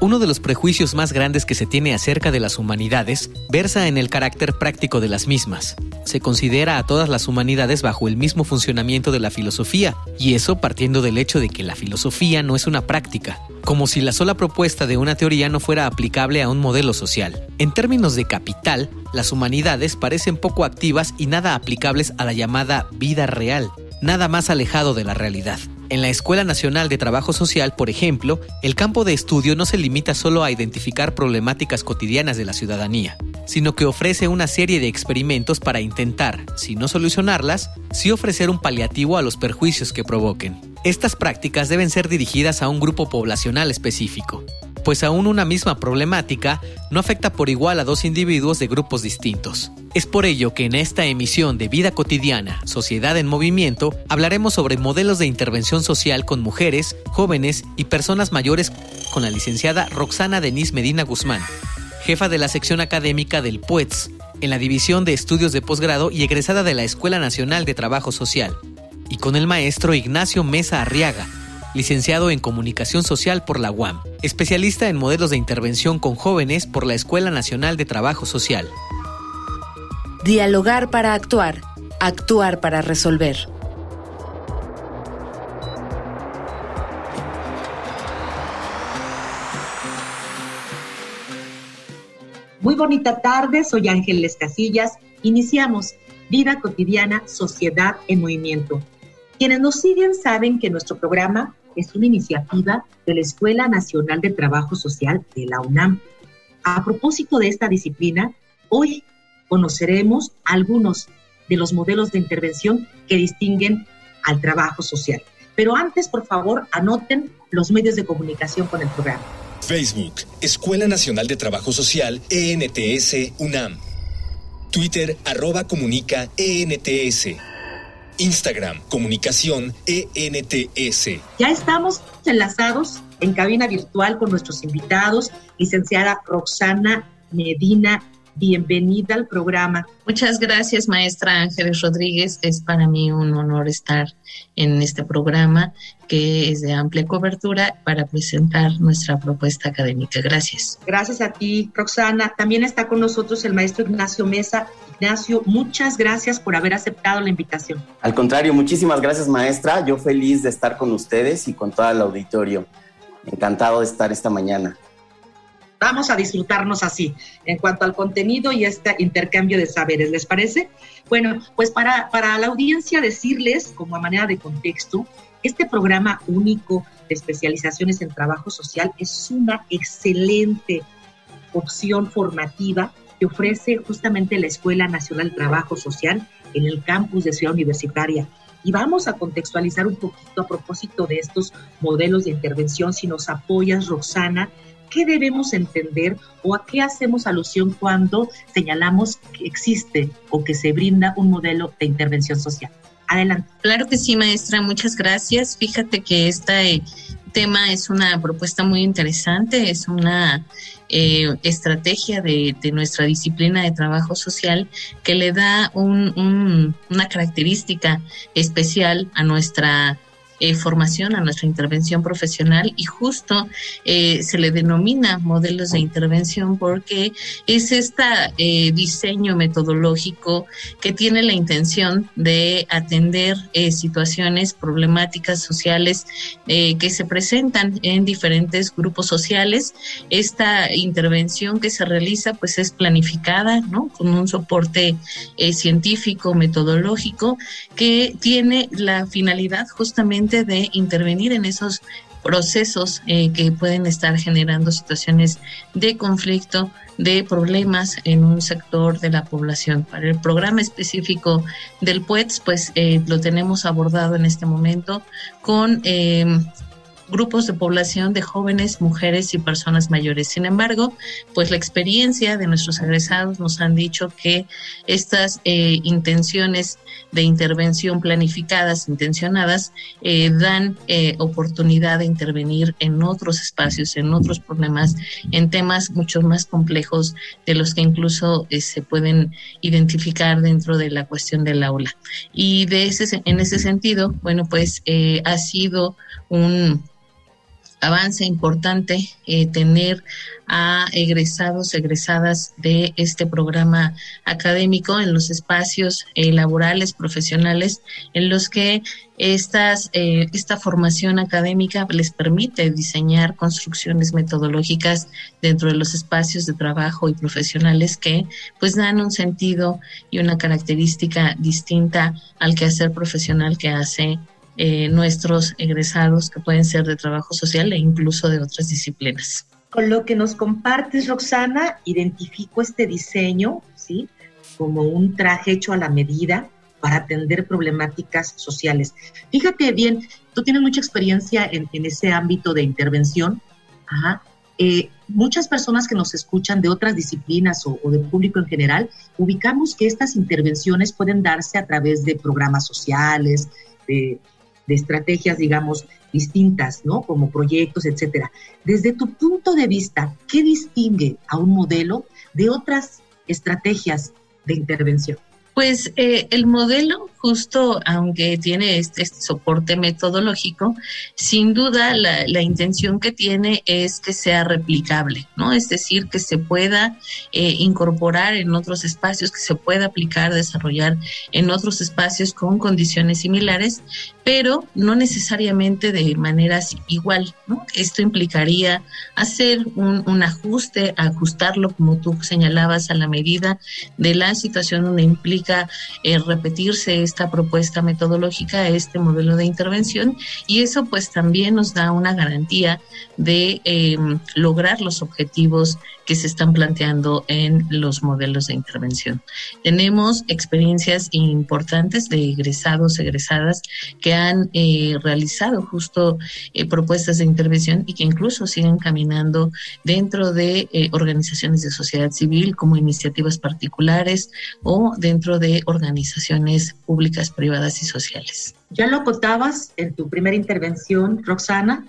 Uno de los prejuicios más grandes que se tiene acerca de las humanidades versa en el carácter práctico de las mismas. Se considera a todas las humanidades bajo el mismo funcionamiento de la filosofía, y eso partiendo del hecho de que la filosofía no es una práctica, como si la sola propuesta de una teoría no fuera aplicable a un modelo social. En términos de capital, las humanidades parecen poco activas y nada aplicables a la llamada vida real, nada más alejado de la realidad. En la Escuela Nacional de Trabajo Social, por ejemplo, el campo de estudio no se limita solo a identificar problemáticas cotidianas de la ciudadanía, sino que ofrece una serie de experimentos para intentar, si no solucionarlas, sí ofrecer un paliativo a los perjuicios que provoquen. Estas prácticas deben ser dirigidas a un grupo poblacional específico, pues aún una misma problemática no afecta por igual a dos individuos de grupos distintos. Es por ello que en esta emisión de Vida Cotidiana, Sociedad en Movimiento, hablaremos sobre modelos de intervención social con mujeres, jóvenes y personas mayores con la licenciada Roxana Denise Medina Guzmán, jefa de la sección académica del PUETS, en la División de Estudios de Posgrado y egresada de la Escuela Nacional de Trabajo Social, y con el maestro Ignacio Mesa Arriaga, licenciado en Comunicación Social por la UAM, especialista en modelos de intervención con jóvenes por la Escuela Nacional de Trabajo Social. Dialogar para actuar, actuar para resolver. Muy bonita tarde, soy Ángeles Casillas. Iniciamos Vida Cotidiana, Sociedad en Movimiento. Quienes nos siguen saben que nuestro programa es una iniciativa de la Escuela Nacional de Trabajo Social de la UNAM. A propósito de esta disciplina, hoy conoceremos algunos de los modelos de intervención que distinguen al trabajo social. Pero antes, por favor, anoten los medios de comunicación con el programa. Facebook, Escuela Nacional de Trabajo Social, ENTS, UNAM. Twitter, arroba comunica, ENTS. Instagram, comunicación ENTS. Ya estamos enlazados en cabina virtual con nuestros invitados, licenciada Roxana Medina. Bienvenida al programa. Muchas gracias, maestra Ángeles Rodríguez. Es para mí un honor estar en este programa que es de amplia cobertura para presentar nuestra propuesta académica. Gracias. Gracias a ti, Roxana. También está con nosotros el maestro Ignacio Mesa, Ignacio, muchas gracias por haber aceptado la invitación. Al contrario, muchísimas gracias maestra. Yo feliz de estar con ustedes y con todo el auditorio. Encantado de estar esta mañana. Vamos a disfrutarnos así en cuanto al contenido y este intercambio de saberes, ¿les parece? Bueno, pues para, para la audiencia decirles, como a manera de contexto, este programa único de especializaciones en trabajo social es una excelente opción formativa que ofrece justamente la Escuela Nacional de Trabajo Social en el campus de Ciudad Universitaria. Y vamos a contextualizar un poquito a propósito de estos modelos de intervención, si nos apoyas, Roxana, ¿qué debemos entender o a qué hacemos alusión cuando señalamos que existe o que se brinda un modelo de intervención social? Adelante. Claro que sí, maestra, muchas gracias. Fíjate que este tema es una propuesta muy interesante, es una eh, estrategia de, nuestra disciplina de trabajo social que le da una característica especial a nuestra eh, formación a nuestra intervención profesional y justo eh, se le denomina modelos de intervención porque es este diseño metodológico que tiene la intención de atender situaciones problemáticas sociales que se presentan en diferentes grupos sociales. Esta intervención que se realiza pues es planificada, ¿no? Con un soporte científico, metodológico, que tiene la finalidad justamente de intervenir en esos procesos eh, que pueden estar generando situaciones de conflicto, de problemas en un sector de la población. Para el programa específico del PUETS, pues eh, lo tenemos abordado en este momento con eh, grupos de población de jóvenes, mujeres y personas mayores. Sin embargo, pues la experiencia de nuestros egresados nos han dicho que estas eh, intenciones de intervención planificadas, intencionadas, eh, dan eh, oportunidad de intervenir en otros espacios, en otros problemas, en temas mucho más complejos de los que incluso se pueden identificar dentro de la cuestión del aula. Y de ese, en ese sentido, bueno, pues ha sido un avance importante eh, tener a egresados, egresadas de este programa académico en los espacios eh, laborales, profesionales, en los que estas, eh, esta formación académica les permite diseñar construcciones metodológicas dentro de los espacios de trabajo y profesionales que pues dan un sentido y una característica distinta al quehacer profesional que hace eh, nuestros egresados que pueden ser de trabajo social e incluso de otras disciplinas. Con lo que nos compartes, Roxana, identifico este diseño, ¿sí? Como un traje hecho a la medida para atender problemáticas sociales. Fíjate bien, tú tienes mucha experiencia en, ese ámbito de intervención. Eh, muchas personas que nos escuchan de otras disciplinas o, o de público en general, ubicamos que estas intervenciones pueden darse a través de programas sociales, de de estrategias, digamos, distintas, ¿no? Como proyectos, etcétera. Desde tu punto de vista, ¿qué distingue a un modelo de otras estrategias de intervención? Pues eh, el modelo, justo aunque tiene este, este soporte metodológico, sin duda la, intención que tiene es que sea replicable, ¿no? Es decir, que se pueda eh, incorporar en otros espacios, que se pueda aplicar, desarrollar en otros espacios con condiciones similares, pero no necesariamente de maneras igual, ¿no? Esto implicaría hacer un, un ajuste, ajustarlo, como tú señalabas, a la medida de la situación donde implica eh, repetirse esta propuesta metodológica, este modelo de intervención, y eso pues también nos da una garantía de em, lograr los objetivos que se están planteando en los modelos de intervención. Tenemos experiencias importantes de egresados, egresadas que han eh, realizado justo eh, propuestas de intervención y que incluso siguen caminando dentro de organizaciones de sociedad civil como iniciativas particulares o dentro de organizaciones públicas, privadas y sociales. Ya lo contabas en tu primera intervención, Roxana,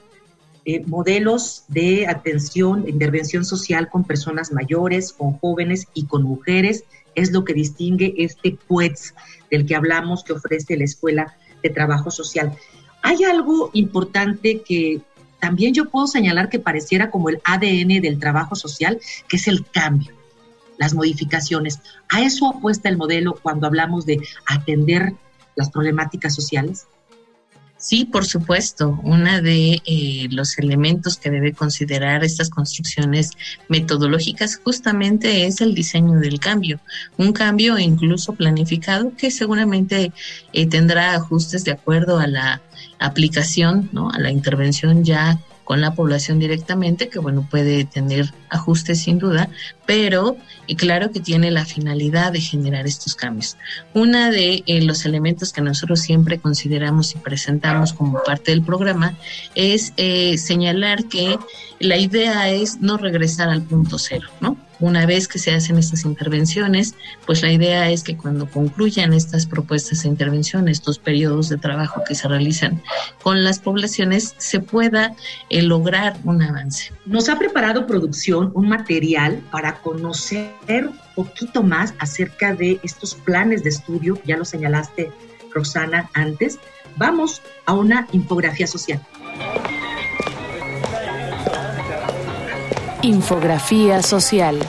eh, modelos de atención, intervención social con personas mayores, con jóvenes y con mujeres, es lo que distingue este PUETS del que hablamos que ofrece la Escuela de Trabajo Social. Hay algo importante que también yo puedo señalar que pareciera como el ADN del trabajo social, que es el cambio las modificaciones. ¿A eso apuesta el modelo cuando hablamos de atender las problemáticas sociales? Sí, por supuesto. Uno de eh, los elementos que debe considerar estas construcciones metodológicas justamente es el diseño del cambio. Un cambio incluso planificado que seguramente eh, tendrá ajustes de acuerdo a la aplicación, ¿no? a la intervención ya con la población directamente, que bueno, puede tener ajustes sin duda, pero y claro que tiene la finalidad de generar estos cambios. Uno de eh, los elementos que nosotros siempre consideramos y presentamos como parte del programa es eh, señalar que la idea es no regresar al punto cero, ¿no? Una vez que se hacen estas intervenciones, pues la idea es que cuando concluyan estas propuestas de intervención, estos periodos de trabajo que se realizan con las poblaciones, se pueda eh, lograr un avance. Nos ha preparado producción un material para conocer poquito más acerca de estos planes de estudio, ya lo señalaste Rosana antes, Vamos a una infografía social. Infografía social.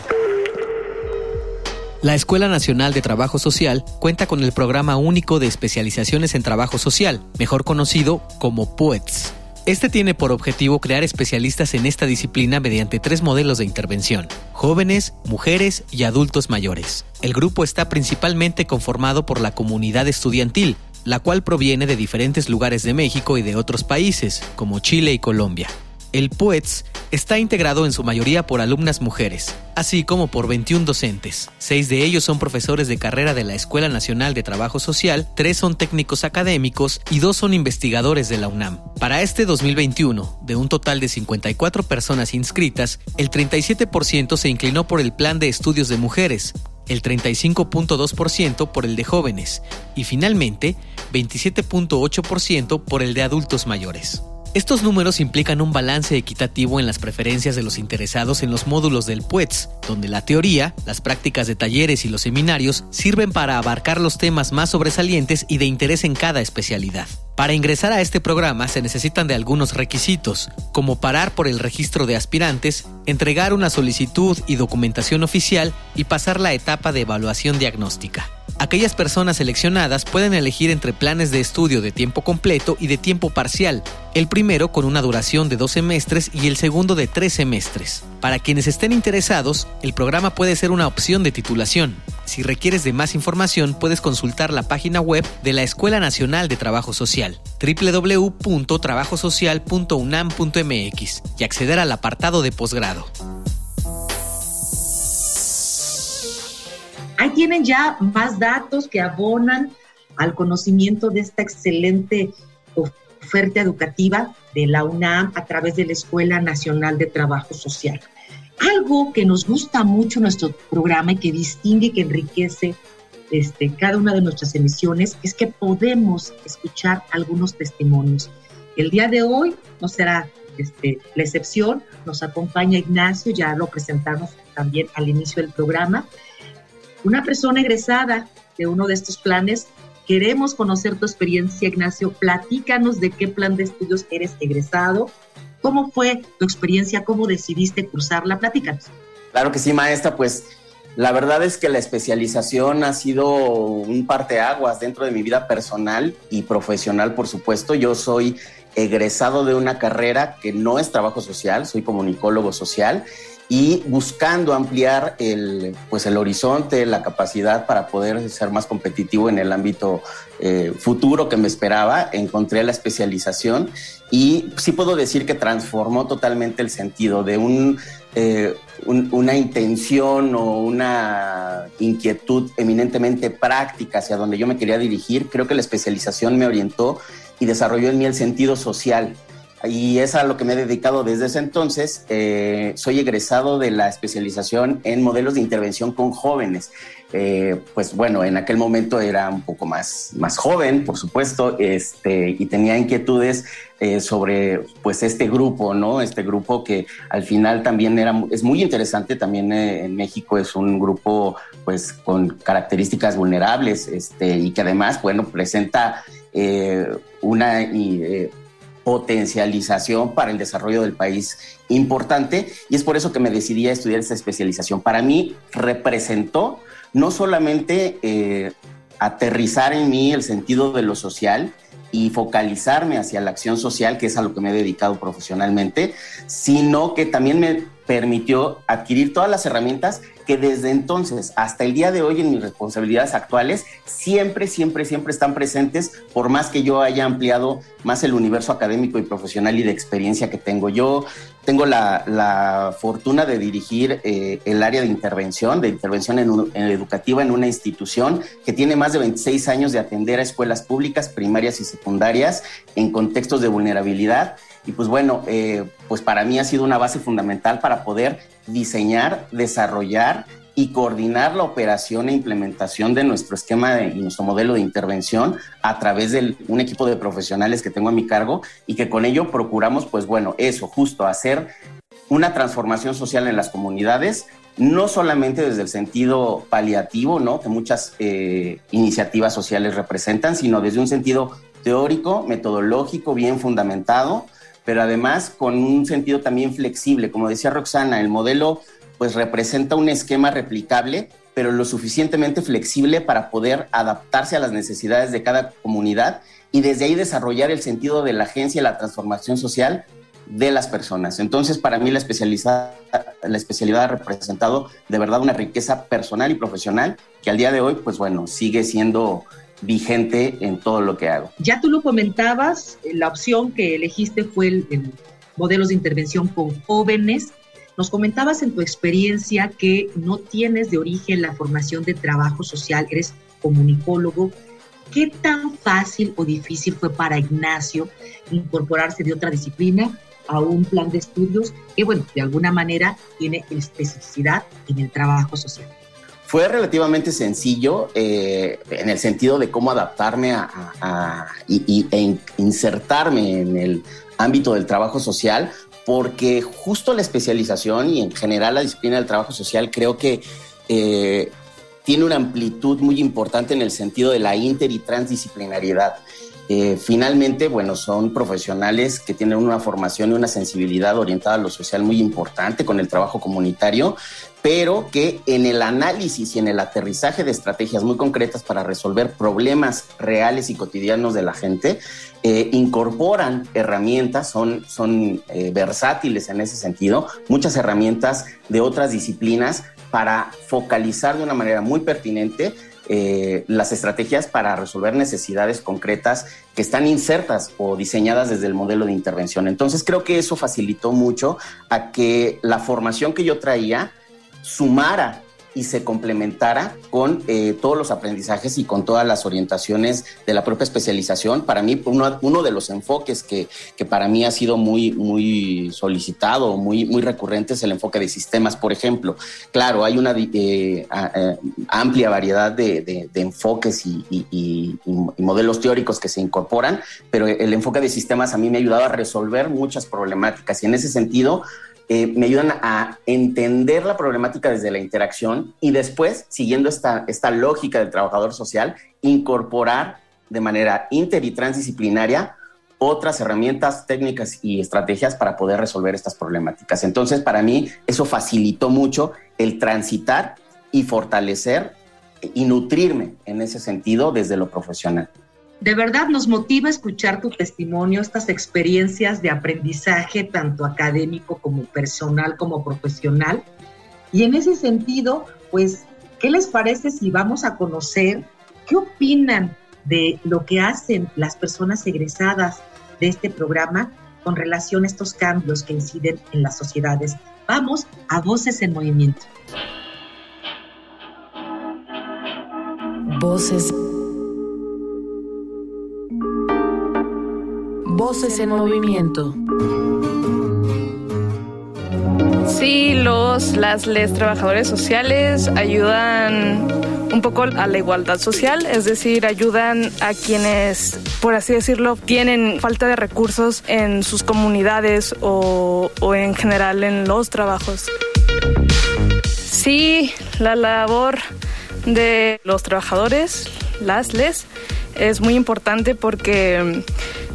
La Escuela Nacional de Trabajo Social cuenta con el Programa Único de Especializaciones en Trabajo Social, mejor conocido como PUETS. Este tiene por objetivo crear especialistas en esta disciplina mediante tres modelos de intervención, jóvenes, mujeres y adultos mayores. El grupo está principalmente conformado por la comunidad estudiantil, la cual proviene de diferentes lugares de México y de otros países, como Chile y Colombia. El PUETS está integrado en su mayoría por alumnas mujeres, así como por 21 docentes. Seis de ellos son profesores de carrera de la Escuela Nacional de Trabajo Social, tres son técnicos académicos y dos son investigadores de la UNAM. Para este 2021, de un total de 54 personas inscritas, el 37% se inclinó por el plan de estudios de mujeres, el 35.2% por el de jóvenes y finalmente 27.8% por el de adultos mayores. Estos números implican un balance equitativo en las preferencias de los interesados en los módulos del PUETS, donde la teoría, las prácticas de talleres y los seminarios sirven para abarcar los temas más sobresalientes y de interés en cada especialidad. Para ingresar a este programa se necesitan de algunos requisitos, como parar por el registro de aspirantes, entregar una solicitud y documentación oficial y pasar la etapa de evaluación diagnóstica. Aquellas personas seleccionadas pueden elegir entre planes de estudio de tiempo completo y de tiempo parcial, el primero con una duración de dos semestres y el segundo de tres semestres. Para quienes estén interesados, el programa puede ser una opción de titulación. Si requieres de más información, puedes consultar la página web de la Escuela Nacional de Trabajo Social, www.trabajosocial.unam.mx, y acceder al apartado de posgrado. Ahí tienen ya más datos que abonan al conocimiento de esta excelente oferta educativa de la UNAM a través de la Escuela Nacional de Trabajo Social. Algo que nos gusta mucho nuestro programa y que distingue, que enriquece este, cada una de nuestras emisiones es que podemos escuchar algunos testimonios. El día de hoy no será este, la excepción, nos acompaña Ignacio, ya lo presentamos también al inicio del programa, una persona egresada de uno de estos planes. Queremos conocer tu experiencia, Ignacio. Platícanos de qué plan de estudios eres egresado. ¿Cómo fue tu experiencia? ¿Cómo decidiste cursarla? Platícanos. Claro que sí, maestra. Pues la verdad es que la especialización ha sido un parteaguas dentro de mi vida personal y profesional, por supuesto. Yo soy egresado de una carrera que no es trabajo social, soy comunicólogo social y buscando ampliar el, pues el horizonte, la capacidad para poder ser más competitivo en el ámbito eh, futuro que me esperaba, encontré la especialización y sí puedo decir que transformó totalmente el sentido de un, eh, una intención o una inquietud eminentemente práctica hacia donde yo me quería dirigir. Creo que la especialización me orientó y desarrolló en mí el sentido social y es a lo que me he dedicado desde ese entonces. Eh, soy egresado de la especialización en modelos de intervención con jóvenes. Eh, pues bueno, en aquel momento era un poco más, más joven, por supuesto, este, y tenía inquietudes eh, sobre pues este grupo, ¿no? Este grupo que al final también era, es muy interesante, también en México es un grupo pues con características vulnerables este, y que además, bueno, presenta una potencialización para el desarrollo del país importante y es por eso que me decidí a estudiar esta especialización. Para mí representó no solamente eh, aterrizar en mí el sentido de lo social y focalizarme hacia la acción social, que es a lo que me he dedicado profesionalmente, sino que también me permitió adquirir todas las herramientas que desde entonces hasta el día de hoy en mis responsabilidades actuales siempre, siempre, siempre están presentes, por más que yo haya ampliado más el universo académico y profesional y de experiencia que tengo. Yo tengo la, fortuna de dirigir eh, el área de intervención, de intervención en, educativa en una institución que tiene más de 26 años de atender a escuelas públicas, primarias y secundarias en contextos de vulnerabilidad y pues bueno, eh, pues para mí ha sido una base fundamental para poder diseñar, desarrollar y coordinar la operación e implementación de nuestro esquema y nuestro modelo de intervención a través de un equipo de profesionales que tengo a mi cargo y que con ello procuramos, pues bueno, eso, justo hacer una transformación social en las comunidades no solamente desde el sentido paliativo, ¿no? Que muchas eh, iniciativas sociales representan, sino desde un sentido teórico, metodológico, bien fundamentado, pero además con un sentido también flexible. Como decía Roxana, el modelo pues representa un esquema replicable, pero lo suficientemente flexible para poder adaptarse a las necesidades de cada comunidad y desde ahí desarrollar el sentido de la agencia y la transformación social de las personas. Entonces, para mí la especialidad, la especialidad ha representado de verdad una riqueza personal y profesional que al día de hoy, pues bueno, sigue siendo vigente en todo lo que hago. Ya tú lo comentabas, la opción que elegiste fue el, modelos de intervención con jóvenes. Nos comentabas en tu experiencia que no tienes de origen la formación de trabajo social, eres comunicólogo. ¿Qué tan fácil o difícil fue para Ignacio incorporarse de otra disciplina a un plan de estudios que, bueno, de alguna manera tiene especificidad en el trabajo social. Fue relativamente sencillo eh, en el sentido de cómo adaptarme a, y, e insertarme en el ámbito del trabajo social, porque justo la especialización y en general la disciplina del trabajo social creo que eh, tiene una amplitud muy importante en el sentido de la inter y transdisciplinariedad. Eh, finalmente, bueno, son profesionales que tienen una formación y una sensibilidad orientada a lo social muy importante con el trabajo comunitario, pero que en el análisis y en el aterrizaje de estrategias muy concretas para resolver problemas reales y cotidianos de la gente, eh, incorporan herramientas, son, son eh, versátiles en ese sentido, muchas herramientas de otras disciplinas para focalizar de una manera muy pertinente eh, las estrategias para resolver necesidades concretas que están insertas o diseñadas desde el modelo de intervención. Entonces creo que eso facilitó mucho a que la formación que yo traía sumara y se complementara con eh, todos los aprendizajes y con todas las orientaciones de la propia especialización. Para mí, uno, de los enfoques que, que, para mí ha sido muy, muy solicitado, muy, muy recurrente, es el enfoque de sistemas, por ejemplo. Claro, hay una eh, eh, amplia variedad de, de, enfoques y, modelos teóricos que se incorporan, pero el enfoque de sistemas a mí me ha ayudado a resolver muchas problemáticas y en ese sentido, eh, me ayudan a entender la problemática desde la interacción y después, siguiendo esta, esta lógica del trabajador social, incorporar de manera inter y transdisciplinaria otras herramientas, técnicas y estrategias para poder resolver estas problemáticas. Entonces, para mí, eso facilitó mucho el transitar y fortalecer y nutrirme en ese sentido desde lo profesional. De verdad nos motiva escuchar tu testimonio, estas experiencias de aprendizaje, tanto académico como personal, como profesional. Y en ese sentido, pues, ¿qué les parece si vamos a conocer qué opinan de lo que hacen las personas egresadas de este programa con relación a estos cambios que inciden en las sociedades? Vamos a Voces en Movimiento. Voces Voces en movimiento. Sí, los, las, les trabajadores sociales ayudan un poco a la igualdad social, es decir, ayudan a quienes, por así decirlo, tienen falta de recursos en sus comunidades o, o en general en los trabajos. Sí, la labor de los trabajadores, las les, es muy importante porque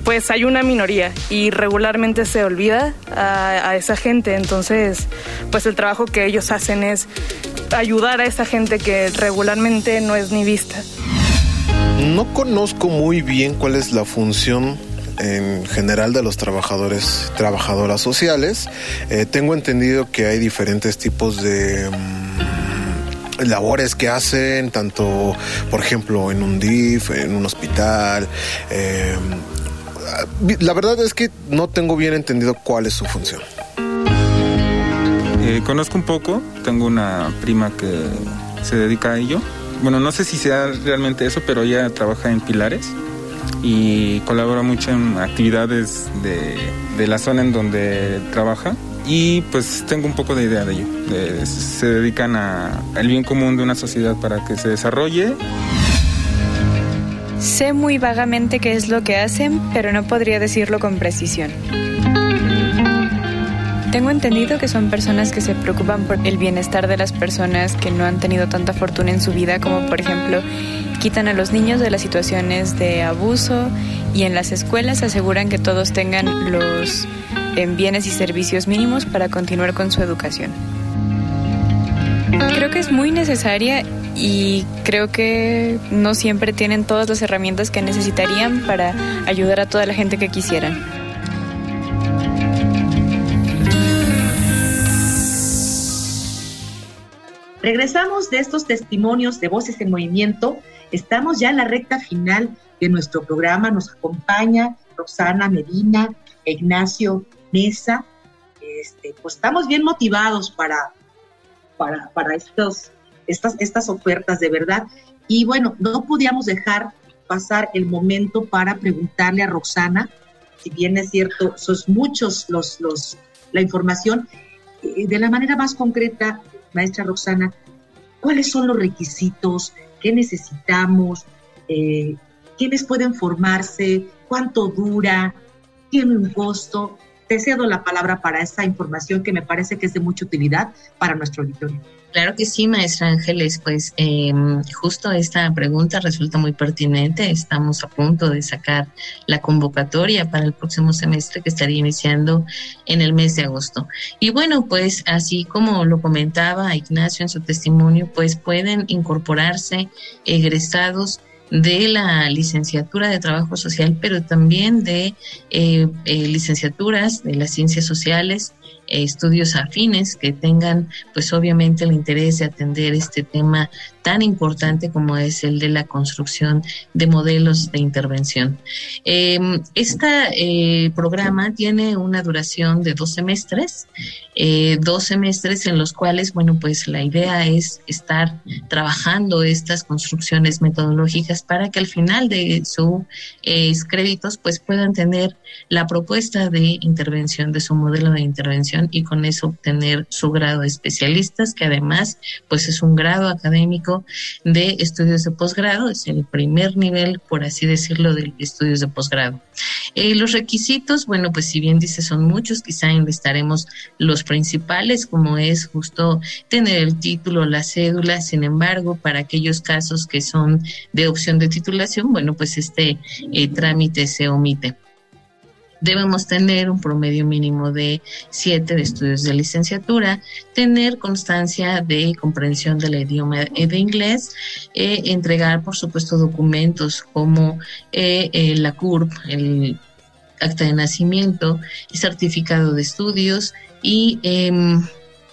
pues hay una minoría y regularmente se olvida a, esa gente. Entonces, pues el trabajo que ellos hacen es ayudar a esa gente que regularmente no es ni vista. No conozco muy bien cuál es la función en general de los trabajadores, trabajadoras sociales. Eh, tengo entendido que hay diferentes tipos de mm, labores que hacen, tanto, por ejemplo, en un DIF, en un hospital, eh, la verdad es que no tengo bien entendido cuál es su función. Eh, conozco un poco, tengo una prima que se dedica a ello. Bueno, no sé si sea realmente eso, pero ella trabaja en pilares y colabora mucho en actividades de, de la zona en donde trabaja y pues tengo un poco de idea de ello. se dedican al bien común de una sociedad para que se desarrolle. Sé muy vagamente qué es lo que hacen, pero no podría decirlo con precisión. Tengo entendido que son personas que se preocupan por el bienestar de las personas que no han tenido tanta fortuna en su vida, como por ejemplo quitan a los niños de las situaciones de abuso y en las escuelas aseguran que todos tengan los bienes y servicios mínimos para continuar con su educación. Creo que es muy necesaria y creo que no siempre tienen todas las herramientas que necesitarían para ayudar a toda la gente que quisieran. Regresamos de estos testimonios de Voces en Movimiento. Estamos ya en la recta final de nuestro programa. Nos acompaña Roxana Medina, Ignacio Mesa. Este, pues estamos bien motivados para, para, para estos, estas, estas ofertas de verdad. Y bueno, no podíamos dejar pasar el momento para preguntarle a Roxana, si bien es cierto, son muchos los, los, la información, eh, de la manera más concreta, maestra Roxana, ¿cuáles son los requisitos? ¿Qué necesitamos? Eh, ¿Quiénes pueden formarse? ¿Cuánto dura? ¿Tiene un costo? Te cedo la palabra para esta información que me parece que es de mucha utilidad para nuestro auditorio. Claro que sí, maestra Ángeles, pues em, justo esta pregunta resulta muy pertinente. Estamos a punto de sacar la convocatoria para el próximo semestre que estaría iniciando en el mes de agosto. Y bueno, pues así como lo comentaba Ignacio en su testimonio, pues pueden incorporarse egresados de la licenciatura de Trabajo Social, pero también de eh, eh, licenciaturas de las ciencias sociales, eh, estudios afines que tengan, pues obviamente el interés de atender este tema tan importante como es el de la construcción de modelos de intervención. este programa tiene una duración de dos semestres, dos semestres en los cuales, bueno, pues la idea es estar trabajando estas construcciones metodológicas para que al final de sus eh, créditos pues puedan tener la propuesta de intervención de su modelo de intervención y con eso obtener su grado de especialistas que además pues es un grado académico de estudios de posgrado, es el primer nivel por así decirlo de estudios de posgrado. Eh, los requisitos, bueno pues si bien dice son muchos, quizá enlistaremos los principales como es justo tener el título, la cédula, sin embargo para aquellos casos que son de opción de titulación, bueno, pues este eh, trámite se omite. Debemos tener un promedio mínimo de siete de estudios de licenciatura, tener constancia de comprensión del idioma de inglés, eh, entregar, por supuesto, documentos como eh, la CURP, el acta de nacimiento, el certificado de estudios y em,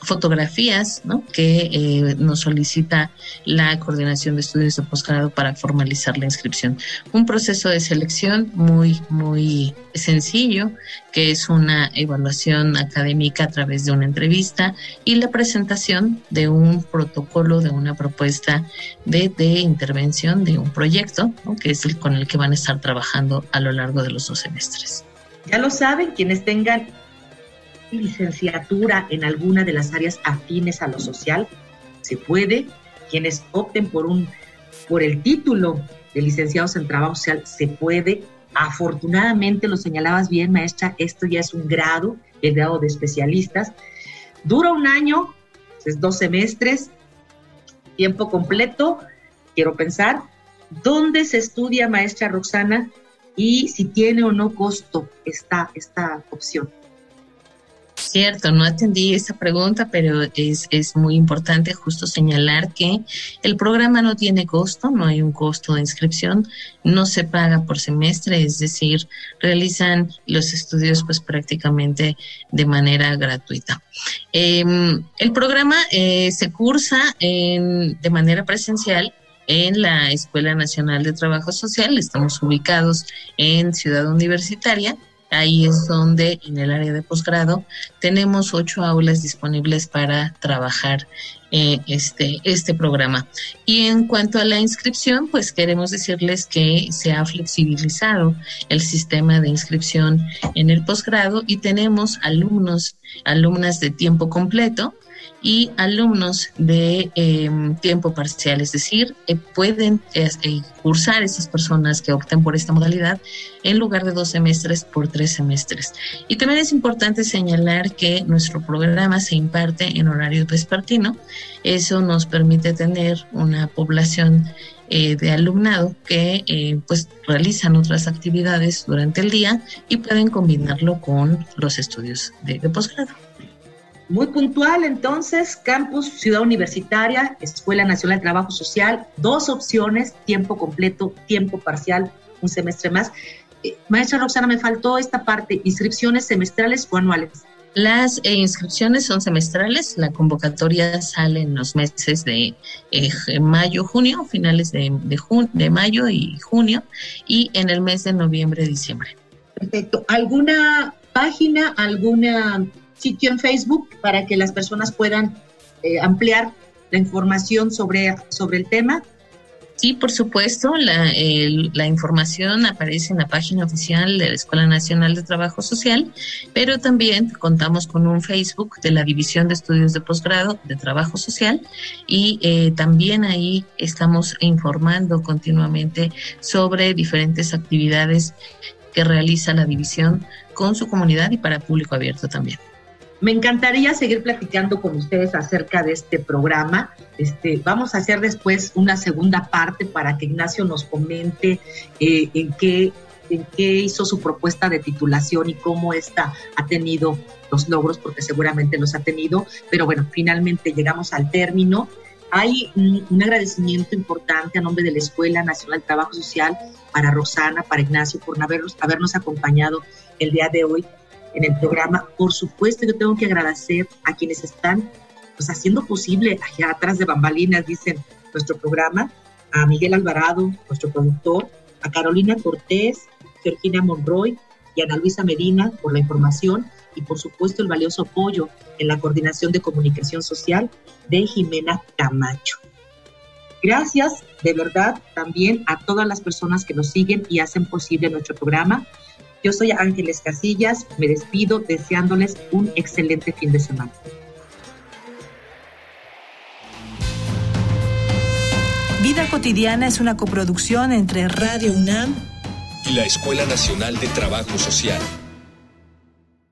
fotografías ¿no? que eh, nos solicita la coordinación de estudios de posgrado para formalizar la inscripción. Un proceso de selección muy, muy sencillo, que es una evaluación académica a través de una entrevista y la presentación de un protocolo, de una propuesta de, de intervención de un proyecto, que es el con el que van a estar trabajando a lo largo de los dos semestres. Ya lo saben, quienes tengan licenciatura en alguna de las áreas afines a lo social, se puede. Quienes opten por un por el título de licenciados en trabajo social, se puede. Afortunadamente, lo señalabas bien, maestra, esto ya es un grado, el grado de especialistas. Dura un año, es dos semestres, tiempo completo, quiero pensar. ¿Dónde se estudia, maestra Roxana? Y si tiene o no costo esta, esta opción. Cierto, no atendí esa pregunta, pero es, es muy importante justo señalar que el programa no tiene costo, no hay un costo de inscripción, no se paga por semestre, es decir, realizan los estudios pues prácticamente de manera gratuita. Em, el programa eh, se cursa en, de manera presencial en la Escuela Nacional de Trabajo Social. Estamos ubicados en Ciudad Universitaria Ahí es donde en el área de posgrado tenemos ocho aulas disponibles para trabajar eh, este, este programa. Y en cuanto a la inscripción, pues queremos decirles que se ha flexibilizado el sistema de inscripción en el posgrado y tenemos alumnos, alumnas de tiempo completo y alumnos de em, tiempo parcial, es decir, eh, pueden eh, cursar esas personas que opten por esta modalidad en lugar de dos semestres por tres semestres. Y también es importante señalar que nuestro programa se imparte en horario vespertino. Eso nos permite tener una población eh, de alumnado que pues realizan otras actividades durante el día y pueden combinarlo con los estudios de, de posgrado. Muy puntual, entonces, campus, ciudad universitaria, Escuela Nacional de Trabajo Social, dos opciones, tiempo completo, tiempo parcial, un semestre más. Eh, maestra Roxana, me faltó esta parte, inscripciones semestrales o anuales. Las eh, inscripciones son semestrales, la convocatoria sale en los meses de eh, mayo, junio, finales de, de, mayo y junio, y en el mes de noviembre, diciembre. Perfecto. ¿Alguna página, algún sitio en Facebook para que las personas puedan eh, ampliar la información sobre, sobre el tema? Sí, por supuesto, la, la, información aparece en la página oficial de la Escuela Nacional de Trabajo Social, pero también contamos con un Facebook de la División de Estudios de Posgrado de Trabajo Social y eh, también ahí estamos informando continuamente sobre diferentes actividades que realiza la división con su comunidad y para público abierto también. Me encantaría seguir platicando con ustedes acerca de este programa. Este, vamos a hacer después una segunda parte para que Ignacio nos comente eh, en, qué, en qué hizo su propuesta de titulación y cómo esta ha tenido los logros, porque seguramente los ha tenido. Pero bueno, finalmente llegamos al término. Hay un, agradecimiento importante a nombre de la Escuela Nacional de Trabajo Social para Rosana, para Ignacio, por habernos, habernos acompañado el día de hoy en el programa. Por supuesto, yo tengo que agradecer a quienes están pues, haciendo posible allá atrás de bambalinas, dicen nuestro programa, a Miguel Alvarado, nuestro productor, a Carolina Cortés, Georgina Monroy y Ana Luisa Medina por la información y por supuesto el valioso apoyo en la coordinación de comunicación social de Jimena Camacho. Gracias de verdad también a todas las personas que nos siguen y hacen posible nuestro programa. Yo soy Ángeles Casillas, me despido deseándoles un excelente fin de semana. Vida cotidiana es una coproducción entre Radio UNAM y la Escuela Nacional de Trabajo Social.